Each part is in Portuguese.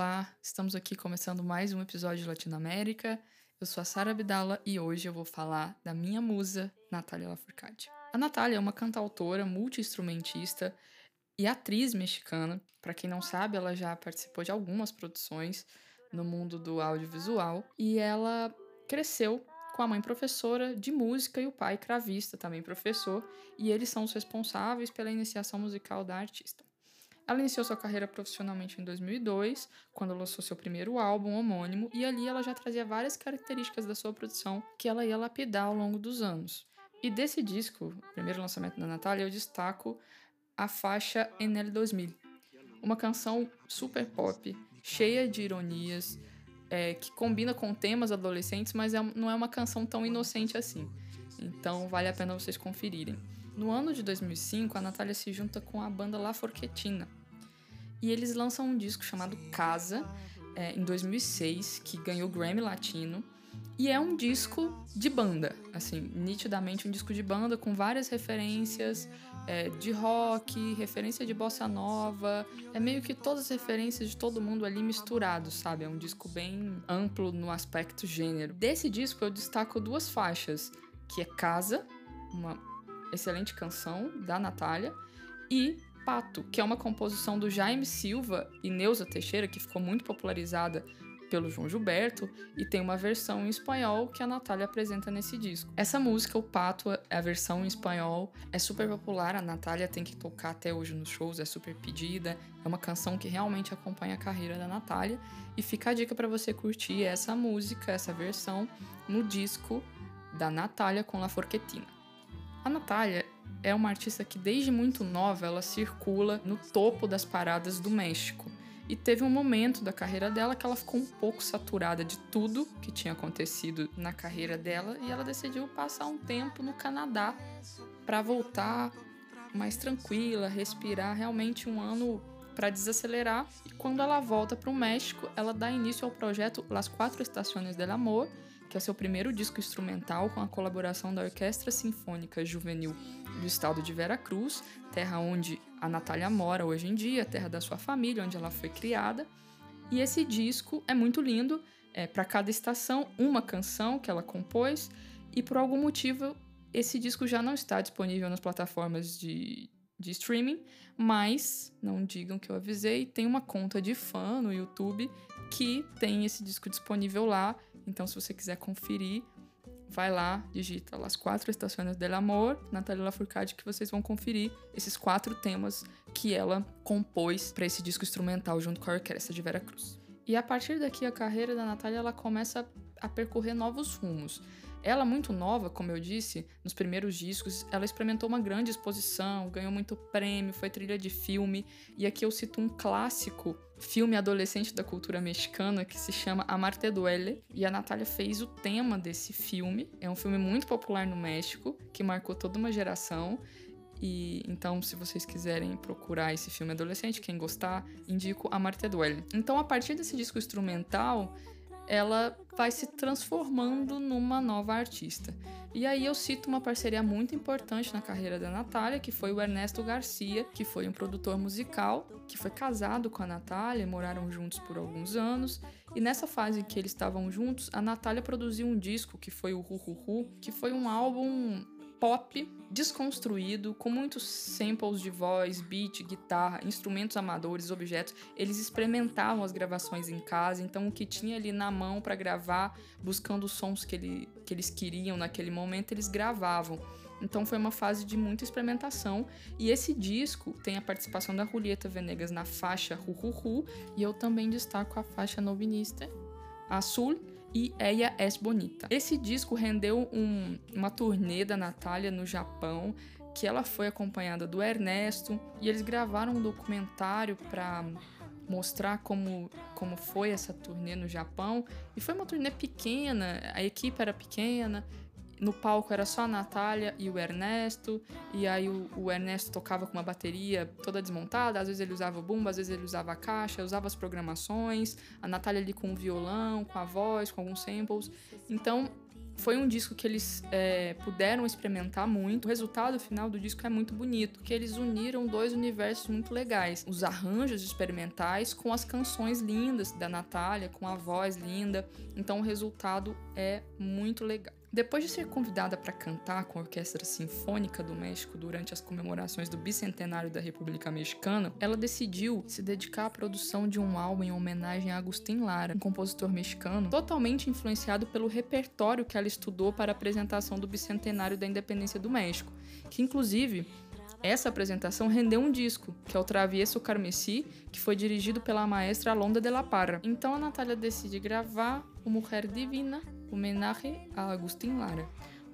Olá, estamos aqui começando mais um episódio de Latinoamérica. Eu sou a Sara Abdala e hoje eu vou falar da minha musa, Natália Lafourcade. A Natália é uma cantautora, multi-instrumentista e atriz mexicana. Para quem não sabe, ela já participou de algumas produções no mundo do audiovisual e ela cresceu com a mãe professora de música e o pai cravista, também professor, e eles são os responsáveis pela iniciação musical da artista. Ela iniciou sua carreira profissionalmente em 2002, quando lançou seu primeiro álbum homônimo, e ali ela já trazia várias características da sua produção que ela ia lapidar ao longo dos anos. E desse disco, primeiro lançamento da Natália, eu destaco a faixa Enel 2000, uma canção super pop, cheia de ironias, é, que combina com temas adolescentes, mas é, não é uma canção tão inocente assim. Então vale a pena vocês conferirem. No ano de 2005, a Natália se junta com a banda La Forquetina, e eles lançam um disco chamado Casa, é, em 2006, que ganhou Grammy Latino. E é um disco de banda, assim, nitidamente um disco de banda com várias referências é, de rock, referência de bossa nova. É meio que todas as referências de todo mundo ali misturado, sabe? É um disco bem amplo no aspecto gênero. Desse disco eu destaco duas faixas, que é Casa, uma excelente canção da Natália, e Pato, que é uma composição do Jaime Silva e Neuza Teixeira, que ficou muito popularizada pelo João Gilberto, e tem uma versão em espanhol que a Natália apresenta nesse disco. Essa música, o Pato, é a versão em espanhol, é super popular, a Natália tem que tocar até hoje nos shows, é super pedida, é uma canção que realmente acompanha a carreira da Natália, e fica a dica para você curtir essa música, essa versão, no disco da Natália com La Forquetina. A Natália é uma artista que desde muito nova ela circula no topo das paradas do México. E teve um momento da carreira dela que ela ficou um pouco saturada de tudo que tinha acontecido na carreira dela e ela decidiu passar um tempo no Canadá para voltar mais tranquila, respirar realmente um ano para desacelerar. E quando ela volta para o México, ela dá início ao projeto Las Quatro Estações del Amor, que é seu primeiro disco instrumental com a colaboração da Orquestra Sinfônica Juvenil do estado de Veracruz, terra onde a Natália mora hoje em dia, terra da sua família, onde ela foi criada. E esse disco é muito lindo, é para cada estação uma canção que ela compôs, e por algum motivo esse disco já não está disponível nas plataformas de, de streaming, mas não digam que eu avisei, tem uma conta de fã no YouTube que tem esse disco disponível lá. Então, se você quiser conferir, vai lá, digita Las Quatro Estações del Amor, Natália Lafourcade, que vocês vão conferir esses quatro temas que ela compôs para esse disco instrumental junto com a orquestra de Vera Cruz. E a partir daqui a carreira da Natália ela começa a percorrer novos rumos. Ela, muito nova, como eu disse, nos primeiros discos, ela experimentou uma grande exposição, ganhou muito prêmio, foi trilha de filme. E aqui eu cito um clássico filme adolescente da cultura mexicana que se chama Amarte Duele. E a Natália fez o tema desse filme. É um filme muito popular no México, que marcou toda uma geração. E então, se vocês quiserem procurar esse filme adolescente, quem gostar, indico Amarte Duele. Então, a partir desse disco instrumental, ela vai se transformando numa nova artista. E aí eu cito uma parceria muito importante na carreira da Natália, que foi o Ernesto Garcia, que foi um produtor musical, que foi casado com a Natália, moraram juntos por alguns anos. E nessa fase que eles estavam juntos, a Natália produziu um disco que foi o Ru Ru Ru, que foi um álbum pop desconstruído, com muitos samples de voz, beat, guitarra, instrumentos amadores, objetos. Eles experimentavam as gravações em casa, então o que tinha ali na mão para gravar, buscando os sons que, ele, que eles queriam naquele momento, eles gravavam. Então foi uma fase de muita experimentação. E esse disco tem a participação da Julieta Venegas na faixa Ru Ru Ru, e eu também destaco a faixa novinista Azul e Ella es Bonita. Esse disco rendeu um, uma turnê da Natália no Japão, que ela foi acompanhada do Ernesto, e eles gravaram um documentário para mostrar como, como foi essa turnê no Japão. E foi uma turnê pequena, a equipe era pequena, no palco era só a Natália e o Ernesto, e aí o, o, Ernesto tocava com uma bateria toda desmontada, às vezes ele usava o bumbo, às vezes ele usava a caixa, usava as programações, a Natália ali com o violão, com a voz, com alguns samples. Então Foi um disco que eles é, puderam experimentar muito. O resultado final do disco é muito bonito, que eles uniram dois universos muito legais: os arranjos experimentais com as canções lindas da Natália, com a voz linda. Então o resultado é muito legal. Depois de ser convidada para cantar com a Orquestra Sinfônica do México durante as comemorações do bicentenário da República Mexicana, ela decidiu se dedicar à produção de um álbum em homenagem a Agustín Lara, um compositor mexicano totalmente influenciado pelo repertório que ela estudou para a apresentação do bicentenário da independência do México, que inclusive essa apresentação rendeu um disco, que é o Travieso Carmesí, que foi dirigido pela maestra Alonda de la Parra. Então a Natália decide gravar o Mulher Divina, homenagem a Agustín Lara.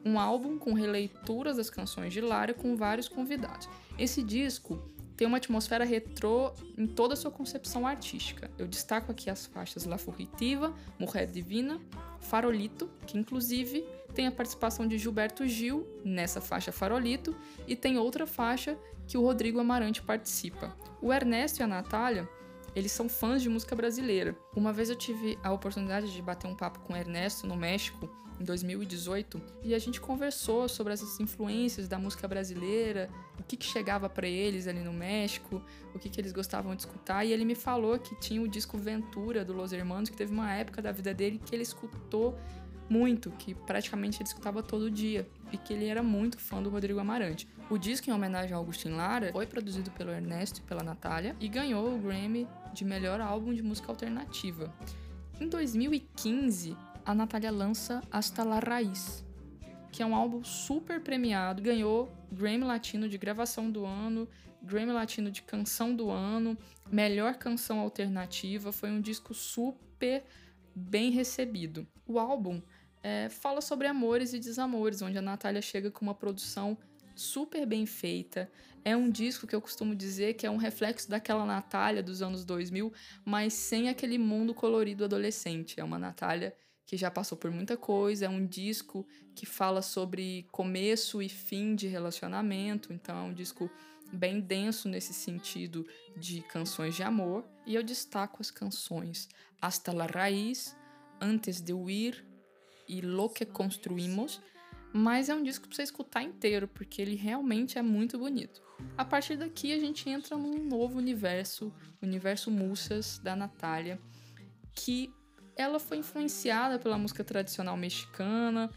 Um álbum com releituras das canções de Lara com vários convidados. Esse disco tem uma atmosfera retrô em toda a sua concepção artística. Eu destaco aqui as faixas La Fugitiva, Mulher Divina, Farolito, que inclusive tem a participação de Gilberto Gil nessa faixa Farolito e tem outra faixa que o Rodrigo Amarante participa. O Ernesto e a Natália eles são fãs de música brasileira. Uma vez eu tive a oportunidade de bater um papo com Ernesto no México, em 2018, e a gente conversou sobre essas influências da música brasileira, o que, que chegava para eles ali no México, o que, que eles gostavam de escutar, e ele me falou que tinha o disco Ventura do Los Hermanos, que teve uma época da vida dele que ele escutou muito, que praticamente ele escutava todo dia, e que ele era muito fã do Rodrigo Amarante. O disco em homenagem ao Agustin Lara foi produzido pelo Ernesto e pela Natália e ganhou o Grammy de melhor álbum de música alternativa. Em 2015, a Natália lança Hasta la Raiz, que é um álbum super premiado, ganhou Grammy Latino de gravação do ano, Grammy Latino de canção do ano, melhor canção alternativa, foi um disco super bem recebido. O álbum é, fala sobre amores e desamores, onde a Natália chega com uma produção super bem feita. É um disco que eu costumo dizer que é um reflexo daquela Natália dos anos 2000, mas sem aquele mundo colorido adolescente. É uma Natália que já passou por muita coisa, é um disco que fala sobre começo e fim de relacionamento, então é um disco bem denso nesse sentido de canções de amor. E eu destaco as canções Hasta la Raiz, Antes de Huir e Lo que Construímos, mas é um disco para você escutar inteiro, porque ele realmente é muito bonito. A partir daqui a gente entra num novo universo, o universo Mussas da Natália, que ela foi influenciada pela música tradicional mexicana,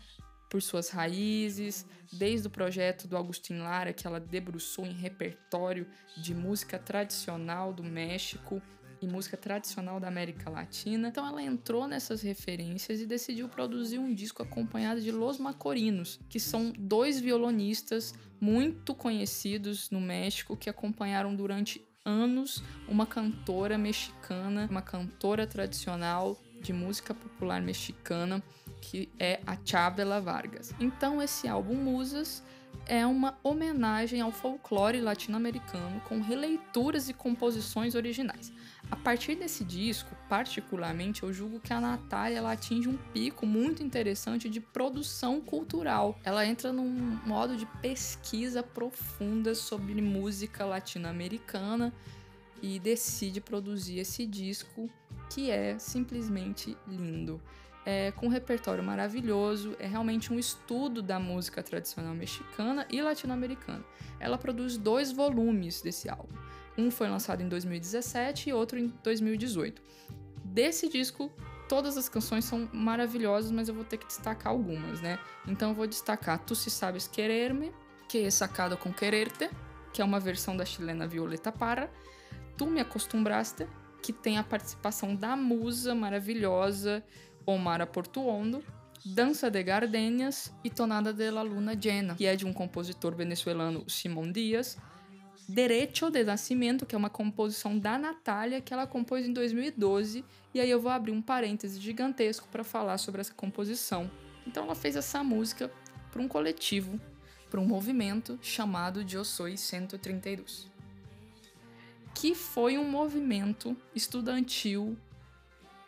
por suas raízes, desde o projeto do Agustin Lara, que ela debruçou em repertório de música tradicional do México, e música tradicional da América Latina. Então ela entrou nessas referências e decidiu produzir um disco acompanhado de Los Macorinos, que são dois violonistas muito conhecidos no México que acompanharam durante anos uma cantora mexicana, uma cantora tradicional de música popular mexicana, que é a Chabela Vargas. Então esse álbum Musas é uma homenagem ao folclore latino-americano com releituras e composições originais. A partir desse disco, particularmente, eu julgo que a Natália atinge um pico muito interessante de produção cultural. Ela entra num modo de pesquisa profunda sobre música latino-americana e decide produzir esse disco que é simplesmente lindo. É, com um repertório maravilhoso, é realmente um estudo da música tradicional mexicana e latino-americana. Ela produz dois volumes desse álbum. Um foi lançado em 2017 e outro em 2018. Desse disco, todas as canções são maravilhosas, mas eu vou ter que destacar algumas, né? Então eu vou destacar Tu Se Sabes Quererme, que é sacado com Quererte, que é uma versão da chilena Violeta Parra. Tu Me Acostumbraste, que tem a participação da musa maravilhosa Omar Portuondo, Dança de Gardenias e Tonada de la Luna Llena, que é de um compositor venezuelano, Simón Díaz, Derecho de Nascimento, que é uma composição da Natália, que ela compôs em 2012, e aí eu vou abrir um parêntese gigantesco para falar sobre essa composição. Então ela fez essa música para um coletivo, para um movimento chamado de Soy 132, que foi um movimento estudantil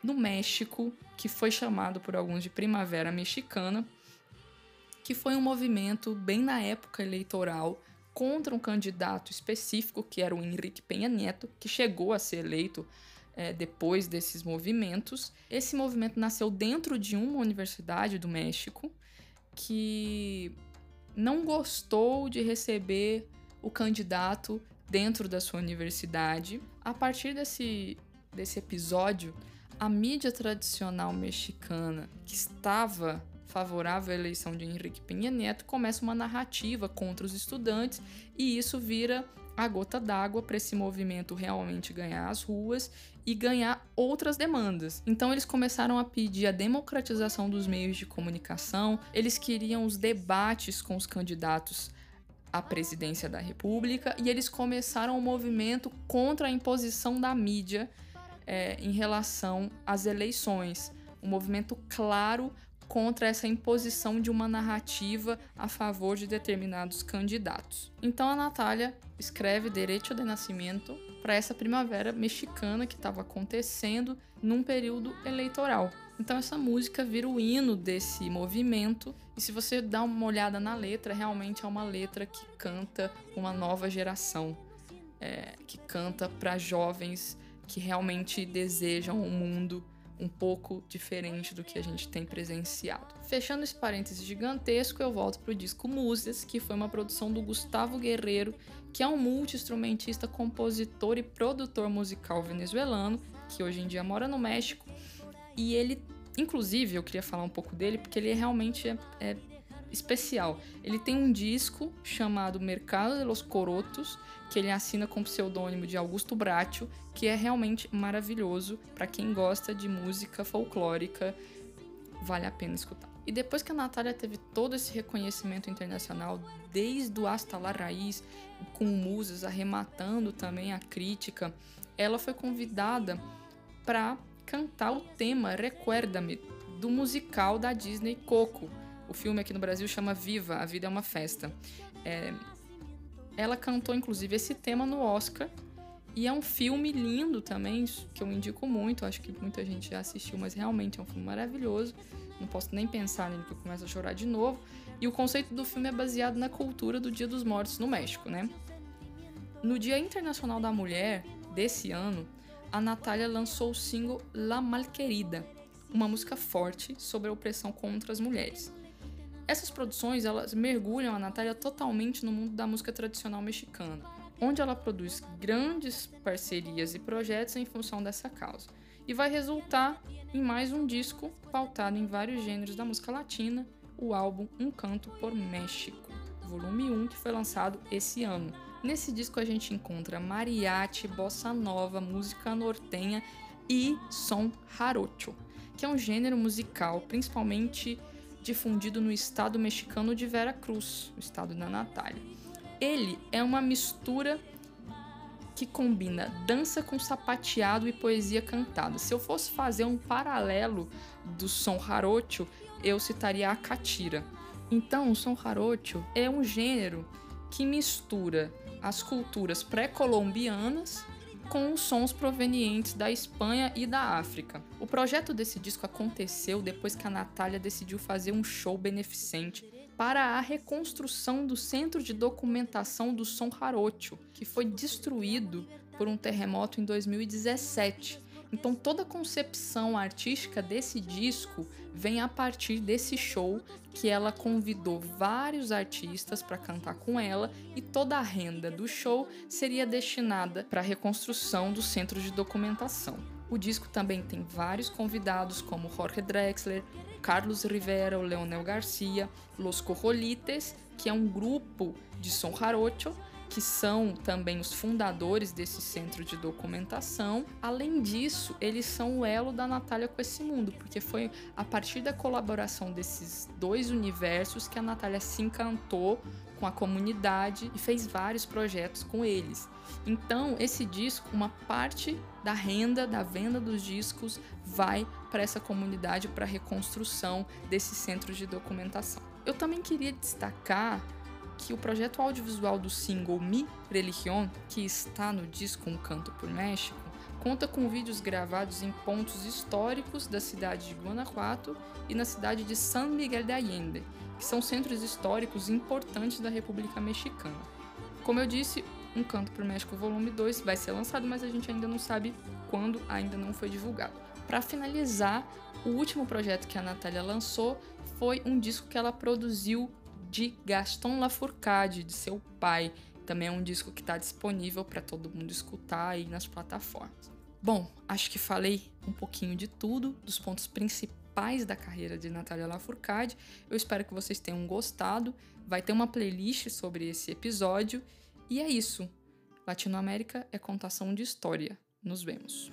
no México, que foi chamado por alguns de Primavera Mexicana, que foi um movimento bem na época eleitoral contra um candidato específico, que era o Henrique Penha Neto, que chegou a ser eleito é, depois desses movimentos. Esse movimento nasceu dentro de uma universidade do México que não gostou de receber o candidato dentro da sua universidade. A partir desse, desse episódio, a mídia tradicional mexicana, que estava favorável à eleição de Henrique Penha Neto, começa uma narrativa contra os estudantes e isso vira a gota d'água para esse movimento realmente ganhar as ruas e ganhar outras demandas. Então eles começaram a pedir a democratização dos meios de comunicação, eles queriam os debates com os candidatos à presidência da República e eles começaram um movimento contra a imposição da mídia é, em relação às eleições. Um movimento claro contra essa imposição de uma narrativa a favor de determinados candidatos. Então a Natália escreve Direito de Nascimento para essa primavera mexicana que estava acontecendo num período eleitoral. Então essa música vira o hino desse movimento e se você dá uma olhada na letra, realmente é uma letra que canta uma nova geração, é, que canta para jovens que realmente desejam um mundo um pouco diferente do que a gente tem presenciado. Fechando esse parênteses gigantesco, eu volto para o disco Musas, que foi uma produção do Gustavo Guerreiro, que é um multi-instrumentista, compositor e produtor musical venezuelano, que hoje em dia mora no México. E ele, inclusive, eu queria falar um pouco dele, porque ele realmente é, é especial. Ele tem um disco chamado Mercado de los Corotos, que ele assina com o pseudônimo de Augusto Bracho, que é realmente maravilhoso para quem gosta de música folclórica, vale a pena escutar. E depois que a Natália teve todo esse reconhecimento internacional, desde o Hasta la Raiz, com musas arrematando também a crítica, ela foi convidada para cantar o tema Recuerda-me do musical da Disney Coco, o filme aqui no Brasil chama Viva, A Vida é uma Festa. É, ela cantou, inclusive, esse tema no Oscar. E é um filme lindo também, que eu indico muito. Acho que muita gente já assistiu, mas realmente é um filme maravilhoso. Não posso nem pensar nele que eu começo a chorar de novo. E o conceito do filme é baseado na cultura do Dia dos Mortos no México, né? No Dia Internacional da Mulher desse ano, a Natália lançou o single La Malquerida, uma música forte sobre a opressão contra as mulheres. Essas produções elas mergulham a Natália totalmente no mundo da música tradicional mexicana, onde ela produz grandes parcerias e projetos em função dessa causa, e vai resultar em mais um disco pautado em vários gêneros da música latina, o álbum Um Canto por México, volume 1, que foi lançado esse ano. Nesse disco a gente encontra mariachi, bossa nova, música nortenha e som jarocho, que é um gênero musical principalmente difundido no estado mexicano de Vera Cruz, o estado da Natália. Ele é uma mistura que combina dança com sapateado e poesia cantada. Se eu fosse fazer um paralelo do som jarocho, eu citaria a catira. Então, o som jarocho é um gênero que mistura as culturas pré-colombianas com os sons provenientes da Espanha e da África. O projeto desse disco aconteceu depois que a Natália decidiu fazer um show beneficente para a reconstrução do Centro de Documentação do Som Jarocho, que foi destruído por um terremoto em 2017 então toda a concepção artística desse disco vem a partir desse show que ela convidou vários artistas para cantar com ela e toda a renda do show seria destinada para a reconstrução do centro de documentação. O disco também tem vários convidados como Jorge Drexler, Carlos Rivera, o Leonel Garcia, Los Corrolites, que é um grupo de som jarocho, que são também os fundadores desse centro de documentação. Além disso, eles são o elo da Natália com esse mundo, porque foi a partir da colaboração desses dois universos que a Natália se encantou com a comunidade e fez vários projetos com eles. Então, esse disco, uma parte da renda da venda dos discos vai para essa comunidade para a reconstrução desse centro de documentação. Eu também queria destacar que o projeto audiovisual do single Mi Religión, que está no disco Um Canto por México, conta com vídeos gravados em pontos históricos da cidade de Guanajuato e na cidade de San Miguel de Allende, que são centros históricos importantes da República Mexicana. Como eu disse, Um Canto por México Volume 2 vai ser lançado, mas a gente ainda não sabe quando, ainda não foi divulgado. Para finalizar, o último projeto que a Natália lançou foi um disco que ela produziu de Gaston Lafourcade, de seu pai. Também é um disco que está disponível para todo mundo escutar aí nas plataformas. Bom, acho que falei um pouquinho de tudo, dos pontos principais da carreira de Natália Lafourcade. Eu espero que vocês tenham gostado. Vai ter uma playlist sobre esse episódio. E é isso. Latinoamérica é contação de história. Nos vemos.